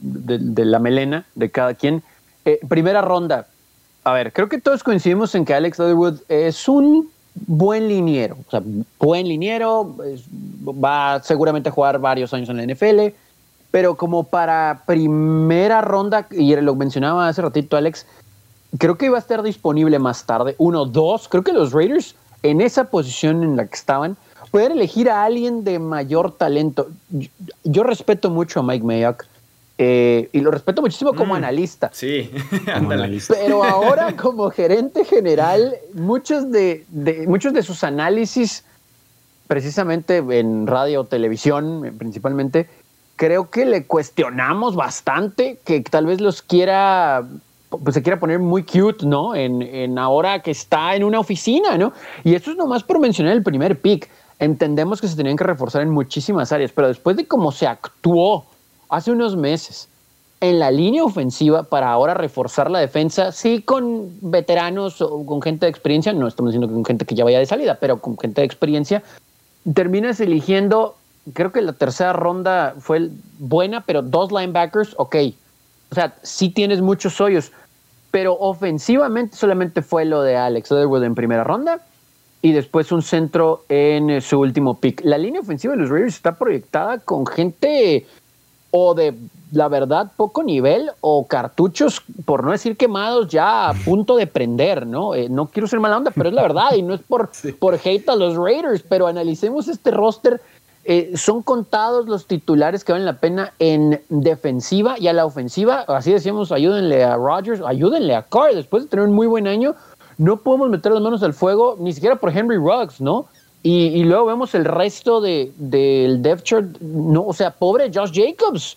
de, la melena de cada quien. Eh, primera ronda. A ver, creo que todos coincidimos en que Alex Leatherwood es un buen liniero. O sea, buen liniero, va seguramente a jugar varios años en la NFL, pero como para primera ronda, y lo mencionaba hace ratito Alex, creo que iba a estar disponible más tarde. Uno, dos, creo que los Raiders en esa posición en la que estaban, pueden elegir a alguien de mayor talento. Yo, respeto mucho a Mike Mayock. Eh, y lo respeto muchísimo como mm, analista. Sí, Pero ahora como gerente general, muchos de, muchos de sus análisis, precisamente en radio o televisión principalmente, creo que le cuestionamos bastante que tal vez los quiera pues se quiera poner muy cute, ¿no? En, en, ahora que está en una oficina, ¿no? Y eso es nomás por mencionar el primer pick. Entendemos que se tenían que reforzar en muchísimas áreas, pero después de cómo se actuó hace unos meses en la línea ofensiva para ahora reforzar la defensa, sí con veteranos o con gente de experiencia, no estamos diciendo que con gente que ya vaya de salida, pero con gente de experiencia, terminas eligiendo, creo que la tercera ronda fue buena, pero dos linebackers, ok. O sea, sí tienes muchos hoyos, pero ofensivamente solamente fue lo de Alex Leatherwood en primera ronda y después un centro en su último pick. La línea ofensiva de los Raiders está proyectada con gente o de la verdad poco nivel o cartuchos, por no decir quemados, ya a punto de prender, ¿no? Eh, no quiero ser mala onda, pero es la verdad y no es por, por hate a los Raiders, pero analicemos este roster eh, son contados los titulares que valen la pena en defensiva y a la ofensiva. Así decíamos, ayúdenle a Rodgers, ayúdenle a Carr. Después de tener un muy buen año, no podemos meter las manos al fuego ni siquiera por Henry Ruggs, ¿no? Y, luego vemos el resto del de, depth chart. No, o sea, pobre Josh Jacobs.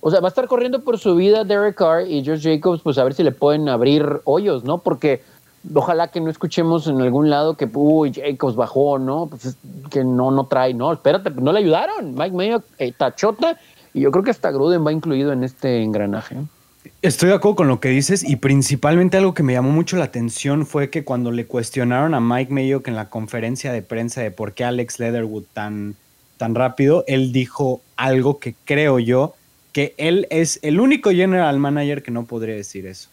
O sea, va a estar corriendo por su vida Derek Carr y Josh Jacobs, pues a ver si le pueden abrir hoyos, ¿no? Porque ojalá que no escuchemos en algún lado que, uy, Jacobs bajó, ¿no? Pues que no, no trae, no, espérate, no le ayudaron. Mike Mayo, eh, tachota, y yo creo que hasta Gruden va incluido en este engranaje. Estoy de acuerdo con lo que dices y principalmente algo que me llamó mucho la atención fue que cuando le cuestionaron a Mike Mayock en la conferencia de prensa de por qué Alex Leatherwood tan, tan rápido, él dijo algo que creo yo que él es el único general manager que no podría decir eso.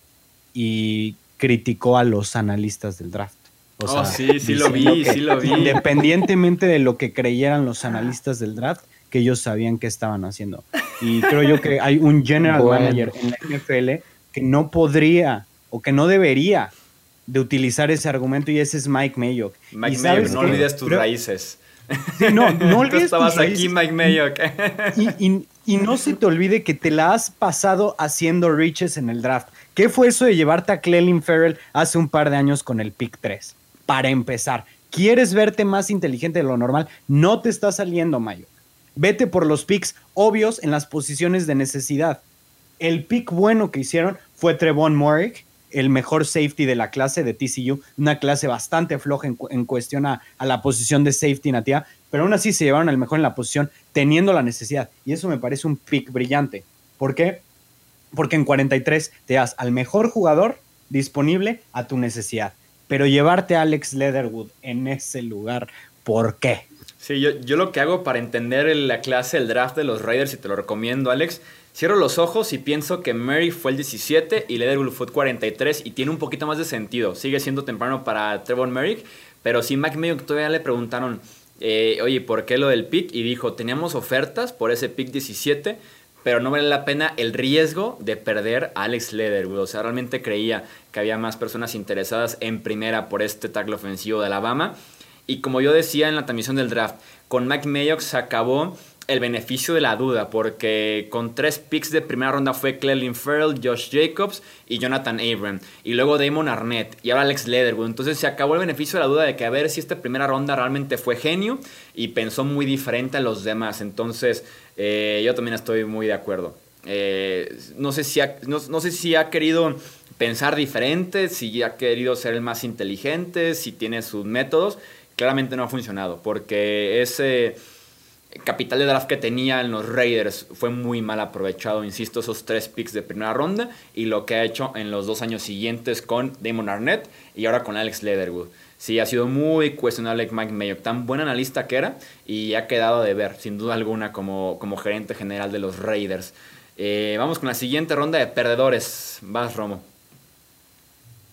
Y criticó a los analistas del draft. O oh, sí, sí lo vi, sí lo vi. Independientemente de lo que creyeran los analistas del draft, que ellos sabían qué estaban haciendo. Y creo yo que hay un general manager en la NFL que no podría o que no debería de utilizar ese argumento y ese es Mike Mayock. Mike Mayock, no olvides tus raíces. no, no olvides Tú estabas aquí, Mike Mayock. y, y no se te olvide que te la has pasado haciendo riches en el draft. ¿Qué fue eso de llevarte a Clelin Farrell hace un par de años con el pick 3? Para empezar, ¿quieres verte más inteligente de lo normal? No te está saliendo, Mayo. Vete por los picks obvios en las posiciones de necesidad. El pick bueno que hicieron fue Trevon Morrick, el mejor safety de la clase de TCU, una clase bastante floja en, cuestión a, a, la posición de safety nativa, pero aún así se llevaron al mejor en la posición teniendo la necesidad. Y eso me parece un pick brillante. ¿Por qué? Porque en 43 te das al mejor jugador disponible a tu necesidad. Pero llevarte a Alex Leatherwood en ese lugar, ¿por qué? Sí, yo, yo lo que hago para entender la clase, el draft de los Raiders, y te lo recomiendo, Alex, cierro los ojos y pienso que Mary fue el 17 y Leatherwood fue el 43 y tiene un poquito más de sentido. Sigue siendo temprano para Trevor Merrick, pero sí, Mike Mayo todavía le preguntaron, eh, oye, ¿por qué lo del pick? Y dijo, teníamos ofertas por ese pick 17, pero no vale la pena el riesgo de perder a Alex Leatherwood. O sea, realmente creía que había más personas interesadas en primera por este tackle ofensivo de Alabama. Y como yo decía en la transmisión del draft, con Mike Mayock se acabó el beneficio de la duda, porque con tres picks de primera ronda fue Clelin Farrell, Josh Jacobs y Jonathan Abram. Y luego Damon Arnett y ahora Alex Leatherwood. Entonces se acabó el beneficio de la duda de que a ver si esta primera ronda realmente fue genio y pensó muy diferente a los demás. Entonces eh, yo también estoy muy de acuerdo. Eh, no, sé si no, no sé si ha querido pensar diferente, si ha querido ser el más inteligente, si tiene sus métodos. Claramente no ha funcionado, porque ese capital de draft que tenía en los Raiders fue muy mal aprovechado, insisto, esos tres picks de primera ronda y lo que ha hecho en los dos años siguientes con Damon Arnett y ahora con Alex Leatherwood. Sí, ha sido muy cuestionable Mike Mayock, tan buen analista que era y ha quedado de ver, sin duda alguna, como, como gerente general de los Raiders. Eh, vamos con la siguiente ronda de perdedores. Vas, Romo.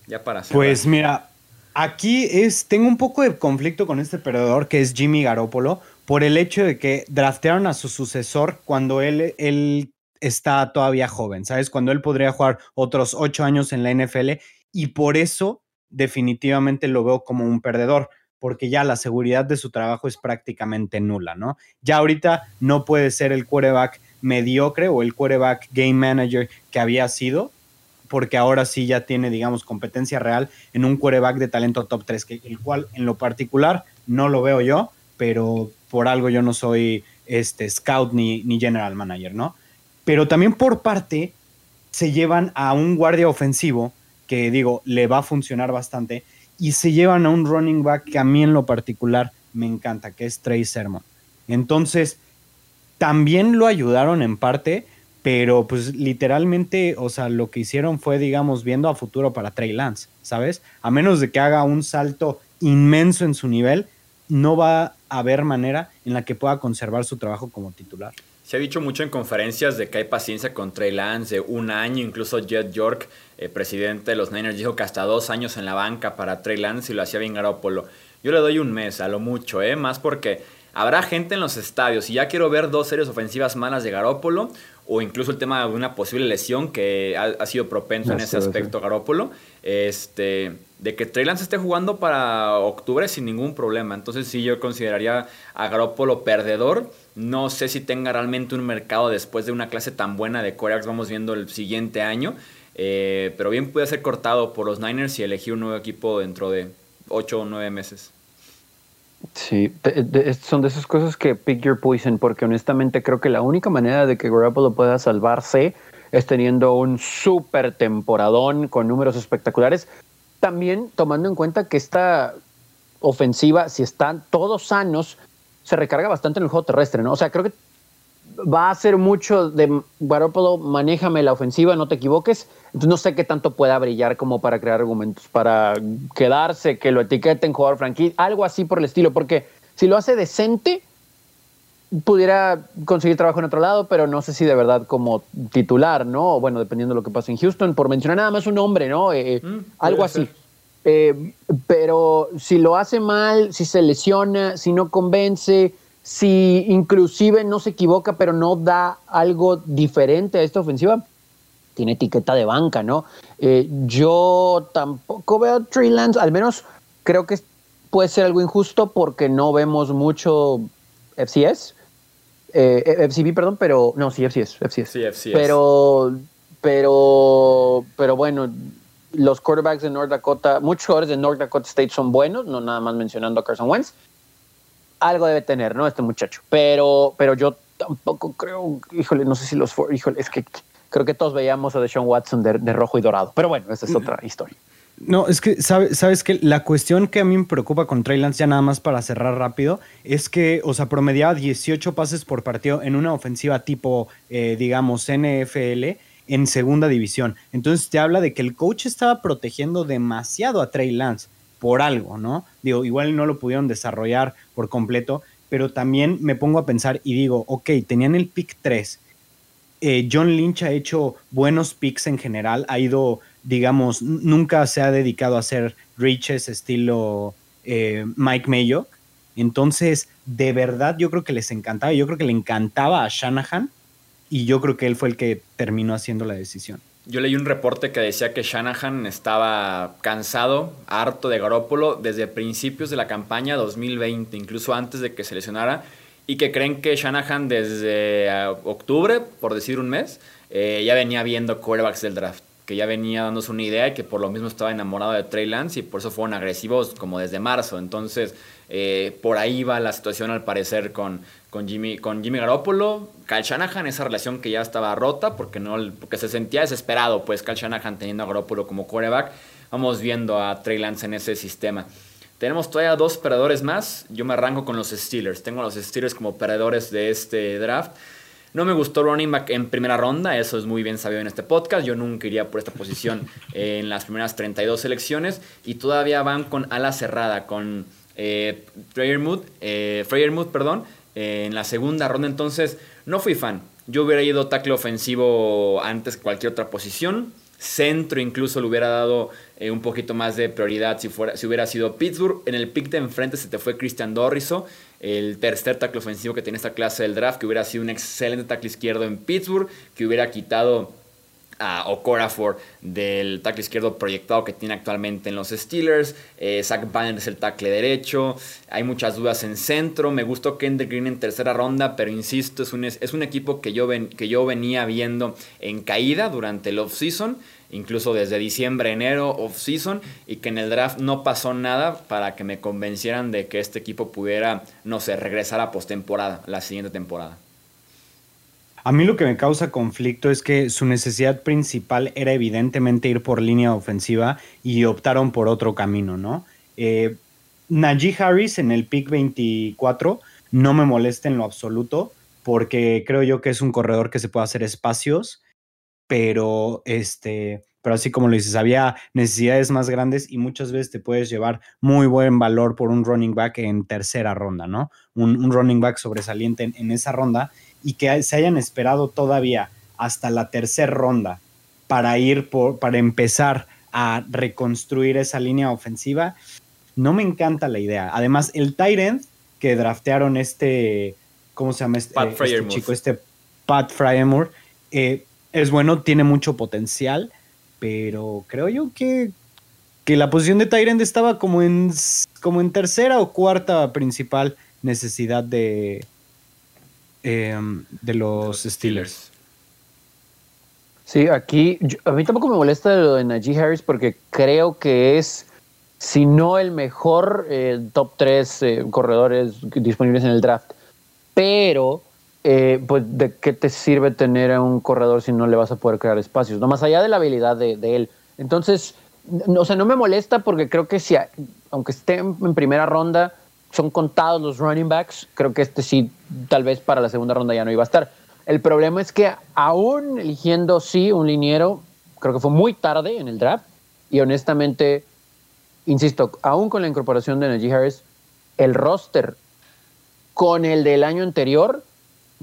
Ya para Pues mira, aquí es, tengo un poco de conflicto con este perdedor que es Jimmy Garoppolo por el hecho de que draftearon a su sucesor cuando él, él está todavía joven, ¿sabes? Cuando él podría jugar otros ocho años en la NFL y por eso definitivamente lo veo como un perdedor, porque ya la seguridad de su trabajo es prácticamente nula, ¿no? Ya ahorita no puede ser el quarterback mediocre o el quarterback game manager que había sido, porque ahora sí ya tiene, digamos, competencia real en un quarterback de talento top 3, que, el cual en lo particular no lo veo yo, pero por algo yo no soy este, scout ni, ni general manager, ¿no? Pero también por parte se llevan a un guardia ofensivo que digo, le va a funcionar bastante, y se llevan a un running back que a mí en lo particular me encanta, que es Trey Sermon. Entonces, también lo ayudaron en parte, pero pues literalmente, o sea, lo que hicieron fue, digamos, viendo a futuro para Trey Lance, ¿sabes? A menos de que haga un salto inmenso en su nivel, no va haber manera en la que pueda conservar su trabajo como titular. Se ha dicho mucho en conferencias de que hay paciencia con Trey Lance de un año, incluso Jet York, eh, presidente de los Niners, dijo que hasta dos años en la banca para Trey Lance y lo hacía bien Garoppolo. Yo le doy un mes, a lo mucho, ¿eh? Más porque habrá gente en los estadios y ya quiero ver dos series ofensivas malas de Garópolo o incluso el tema de una posible lesión que ha, sido propenso en ese aspecto Garópolo, este, de que Trey Lance esté jugando para octubre sin ningún problema. Entonces sí yo consideraría a Garópolo perdedor. No sé si tenga realmente un mercado después de una clase tan buena de corebacks vamos viendo el siguiente año. Eh, pero bien puede ser cortado por los Niners y elegir un nuevo equipo dentro de 8 o 9 meses. Sí, son de esas cosas que pick your poison, porque honestamente creo que la única manera de que Garoppolo pueda salvarse es teniendo un súper temporadón con números espectaculares. También tomando en cuenta que esta ofensiva, si están todos sanos, se recarga bastante en el juego terrestre, ¿no? O sea, creo que va a ser mucho de Garoppolo, manéjame la ofensiva, no te equivoques. Entonces no sé qué tanto pueda brillar como para crear argumentos, para quedarse, que lo etiqueten jugador franquicia, algo así por el estilo, porque si lo hace decente, pudiera conseguir trabajo en otro lado, pero no sé si de verdad como titular, ¿no? Bueno, dependiendo de lo que pase en Houston, por mencionar nada más un nombre, ¿no? Eh, eh, mm, algo así. Eh, pero si lo hace mal, si se lesiona, si no convence, si inclusive no se equivoca, pero no da algo diferente a esta ofensiva, tiene etiqueta de banca, ¿no? Eh, yo tampoco veo a Trey Lance, al menos creo que puede ser algo injusto porque no vemos mucho FCS, eh, FCB, perdón, pero no, sí, FCS, FCS. Sí, FCS. Pero, pero, pero bueno, los quarterbacks de North Dakota, muchos jugadores de North Dakota State son buenos, no nada más mencionando a Carson Wentz, algo debe tener, ¿no? Este muchacho. Pero, pero yo tampoco creo, híjole, no sé si los, híjole, es que creo que todos veíamos a Deshaun Watson de, rojo y dorado. Pero bueno, esa es otra historia. No, es que sabes, que la cuestión que a mí me preocupa con Trey Lance, ya nada más para cerrar rápido, es que, o sea, promediaba 18 pases por partido en una ofensiva tipo, eh, digamos, NFL en segunda división. Entonces te habla de que el coach estaba protegiendo demasiado a Trey Lance por algo, ¿no? Digo, igual no lo pudieron desarrollar por completo, pero también me pongo a pensar y digo, ok, tenían el pick 3. Eh, John Lynch ha hecho buenos picks en general, ha ido, digamos, nunca se ha dedicado a hacer riches estilo eh, Mike Mayock. Entonces, de verdad, yo creo que les encantaba, yo creo que le encantaba a Shanahan y yo creo que él fue el que terminó haciendo la decisión. Yo leí un reporte que decía que Shanahan estaba cansado, harto de Garópolo desde principios de la campaña 2020, incluso antes de que se lesionara, y que creen que Shanahan desde eh, octubre, por decir un mes, eh, ya venía viendo quarterbacks del draft que ya venía dándose una idea y que por lo mismo estaba enamorado de Trey Lance y por eso fueron agresivos como desde marzo. Entonces, eh, por ahí va la situación al parecer con, con, Jimmy, con Jimmy Garoppolo. Kyle Shanahan, esa relación que ya estaba rota porque, no, porque se sentía desesperado, pues Kyle Shanahan teniendo a Garoppolo como quarterback. Vamos viendo a Trey Lance en ese sistema. Tenemos todavía dos perdedores más. Yo me arranco con los Steelers. Tengo a los Steelers como perdedores de este draft. No me gustó running back en primera ronda, eso es muy bien sabido en este podcast. Yo nunca iría por esta posición en las primeras 32 selecciones y todavía van con ala cerrada, con eh, Freyermuth, eh, perdón, eh, en la segunda ronda. Entonces, no fui fan. Yo hubiera ido tackle ofensivo antes que cualquier otra posición. Centro incluso le hubiera dado eh, un poquito más de prioridad si, fuera, si hubiera sido Pittsburgh. En el pick de enfrente se te fue Christian Dorriso el tercer tackle ofensivo que tiene esta clase del draft, que hubiera sido un excelente tackle izquierdo en Pittsburgh, que hubiera quitado a Okorafor del tackle izquierdo proyectado que tiene actualmente en los Steelers. Eh, Zach Banner es el tackle derecho. Hay muchas dudas en centro. Me gustó Kendrick Green en tercera ronda, pero insisto, es un, es un equipo que yo, ven, que yo venía viendo en caída durante el offseason incluso desde diciembre, enero, off-season, y que en el draft no pasó nada para que me convencieran de que este equipo pudiera, no sé, regresar a postemporada, la siguiente temporada. A mí lo que me causa conflicto es que su necesidad principal era evidentemente ir por línea ofensiva y optaron por otro camino, ¿no? Eh, Najee Harris en el pick 24 no me molesta en lo absoluto porque creo yo que es un corredor que se puede hacer espacios pero este, pero así como lo dices, había necesidades más grandes y muchas veces te puedes llevar muy buen valor por un running back en tercera ronda, ¿no? Un, running back sobresaliente en, esa ronda y que se hayan esperado todavía hasta la tercera ronda para ir por, para empezar a reconstruir esa línea ofensiva, no me encanta la idea. Además, el Tyrant que draftearon este, ¿cómo se llama este, este chico? Este Pat Fryermore, eh, es bueno, tiene mucho potencial, pero creo yo que, que la posición de Tyrend estaba como en, como en tercera o cuarta principal necesidad de, em, de los Steelers. Sí, aquí a mí tampoco me molesta lo de Najee Harris porque creo que es, si no el mejor eh, top 3 eh, corredores disponibles en el draft, pero eh, pues de qué te sirve tener a un corredor si no le vas a poder crear espacios, no más allá de la habilidad de, él. Entonces, no, o sea, no me molesta porque creo que si, aunque esté en primera ronda, son contados los running backs, creo que este sí, tal vez para la segunda ronda ya no iba a estar. El problema es que aún eligiendo sí un liniero, creo que fue muy tarde en el draft y honestamente, insisto, aún con la incorporación de Najee Harris, el roster con el del año anterior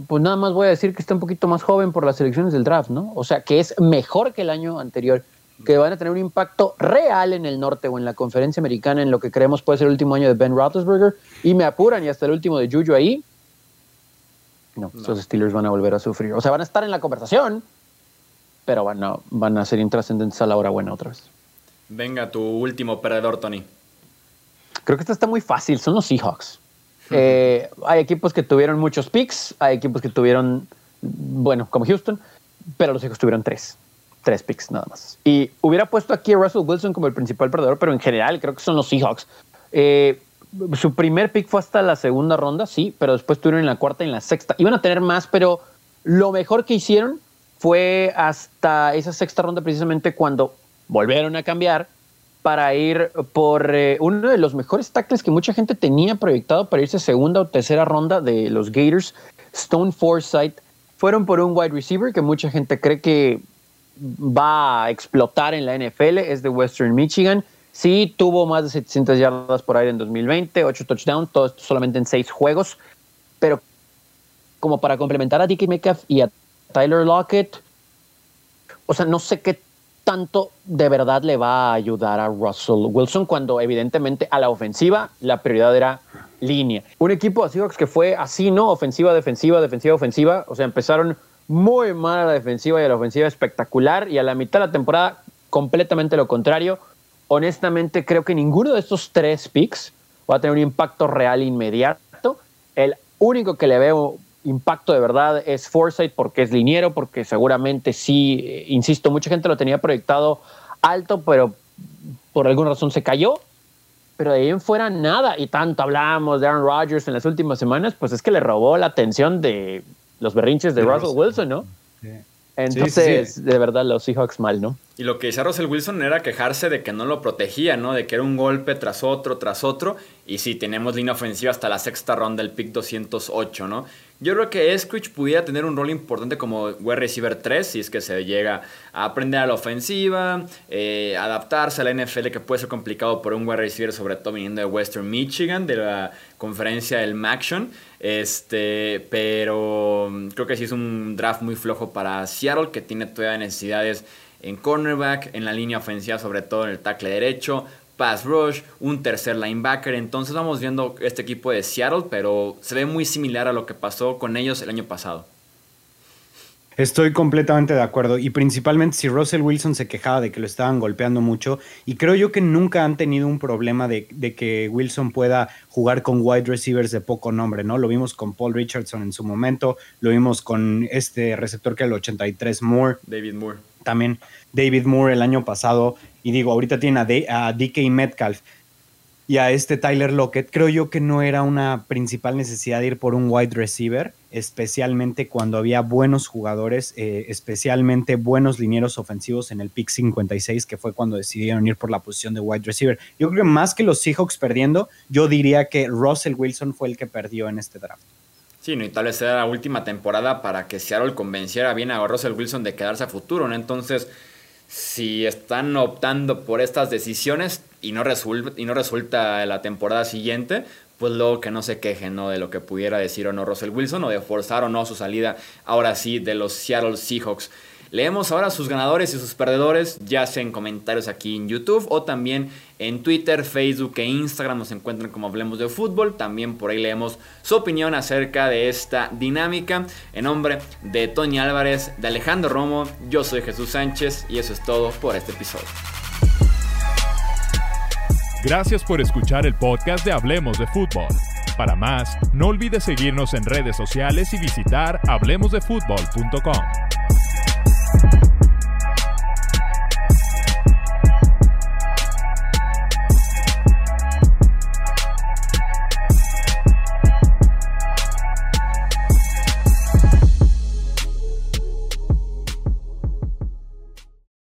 pues nada más voy a decir que está un poquito más joven por las elecciones del draft, ¿no? O sea, que es mejor que el año anterior, que van a tener un impacto real en el norte o en la conferencia americana, en lo que creemos puede ser el último año de Ben Roethlisberger, y me apuran y hasta el último de Juju ahí. No, esos Steelers van a volver a sufrir. O sea, van a estar en la conversación, pero van a, van a ser intrascendentes a la hora buena otra vez. Venga, tu último perdedor, Tony. Creo que esto está muy fácil, son los Seahawks. Eh, hay equipos que tuvieron muchos picks, hay equipos que tuvieron, bueno, como Houston, pero los hijos tuvieron tres. Tres picks nada más. Y hubiera puesto aquí a Russell Wilson como el principal perdedor, pero en general creo que son los Seahawks. Eh, su primer pick fue hasta la segunda ronda, sí, pero después tuvieron en la cuarta y en la sexta. Iban a tener más, pero lo mejor que hicieron fue hasta esa sexta ronda precisamente cuando volvieron a cambiar para ir por eh, uno de los mejores tackles que mucha gente tenía proyectado para irse segunda o tercera ronda de los Gators, Stone Forsythe. Fueron por un wide receiver que mucha gente cree que va a explotar en la NFL, es de Western Michigan. Sí, tuvo más de 700 yardas por aire en 2020, 8 touchdowns, todo esto solamente en 6 juegos. Pero como para complementar a Dickie Metcalf y a Tyler Lockett, o sea, no sé qué tanto de verdad le va a ayudar a Russell Wilson cuando evidentemente a la ofensiva la prioridad era línea. Un equipo Seahawks que fue así, ¿no? Ofensiva, defensiva, defensiva, ofensiva. O sea, empezaron muy mal a la defensiva y a la ofensiva espectacular y a la mitad de la temporada completamente lo contrario. Honestamente creo que ninguno de estos tres picks va a tener un impacto real inmediato. El único que le veo impacto de verdad es Foresight porque es liniero, porque seguramente sí, eh, insisto, mucha gente lo tenía proyectado alto, pero por alguna razón se cayó. Pero de ahí en fuera nada. Y tanto hablábamos de Aaron Rodgers en las últimas semanas, pues es que le robó la atención de los berrinches de, Russell Wilson, ¿no? Entonces, de verdad, los Seahawks mal, ¿no? Y lo que decía Russell Wilson era quejarse de que no lo protegía, ¿no? De que era un golpe tras otro, tras otro. Y sí, tenemos línea ofensiva hasta la sexta ronda del pick 208, ¿no? Yo creo que Esquich pudiera tener un rol importante como wide receiver 3, si es que se llega a aprender a la ofensiva, eh, adaptarse a la NFL, que puede ser complicado por un wide receiver, sobre todo viniendo de Western Michigan, de la conferencia del Maction. Este, pero creo que sí es un draft muy flojo para Seattle, que tiene todavía necesidades en cornerback, en la línea ofensiva, sobre todo en el tackle derecho, pass rush, un tercer linebacker. Entonces vamos viendo este equipo de Seattle, pero se ve muy similar a lo que pasó con ellos el año pasado. Estoy completamente de acuerdo y principalmente si Russell Wilson se quejaba de que lo estaban golpeando mucho y creo yo que nunca han tenido un problema de, que Wilson pueda jugar con wide receivers de poco nombre, ¿no? Lo vimos con Paul Richardson en su momento, lo vimos con este receptor que era el 83 Moore. David Moore. También David Moore el año pasado y digo, ahorita tiene a, DK Metcalf y a este Tyler Lockett, creo yo que no era una principal necesidad de ir por un wide receiver, especialmente cuando había buenos jugadores, eh, especialmente buenos linieros ofensivos en el pick 56, que fue cuando decidieron ir por la posición de wide receiver. Yo creo que más que los Seahawks perdiendo, yo diría que Russell Wilson fue el que perdió en este draft. Sí, no, y tal vez era la última temporada para que Seattle convenciera bien a Russell Wilson de quedarse a futuro, ¿no? Entonces, si están optando por estas decisiones y no, resulta, y no resulta la temporada siguiente, pues luego que no se quejen ¿no? de lo que pudiera decir o no Russell Wilson o de forzar o no su salida ahora sí de los Seattle Seahawks. Leemos ahora sus ganadores y sus perdedores, ya sea en comentarios aquí en YouTube o también en Twitter, Facebook e Instagram nos encuentran como Hablemos de Fútbol. También por ahí leemos su opinión acerca de esta dinámica. En nombre de Tony Álvarez, de Alejandro Romo, yo soy Jesús Sánchez y eso es todo por este episodio. Gracias por escuchar el podcast de Hablemos de Fútbol. Para más, no olvides seguirnos en redes sociales y visitar hablemosdefutbol.com.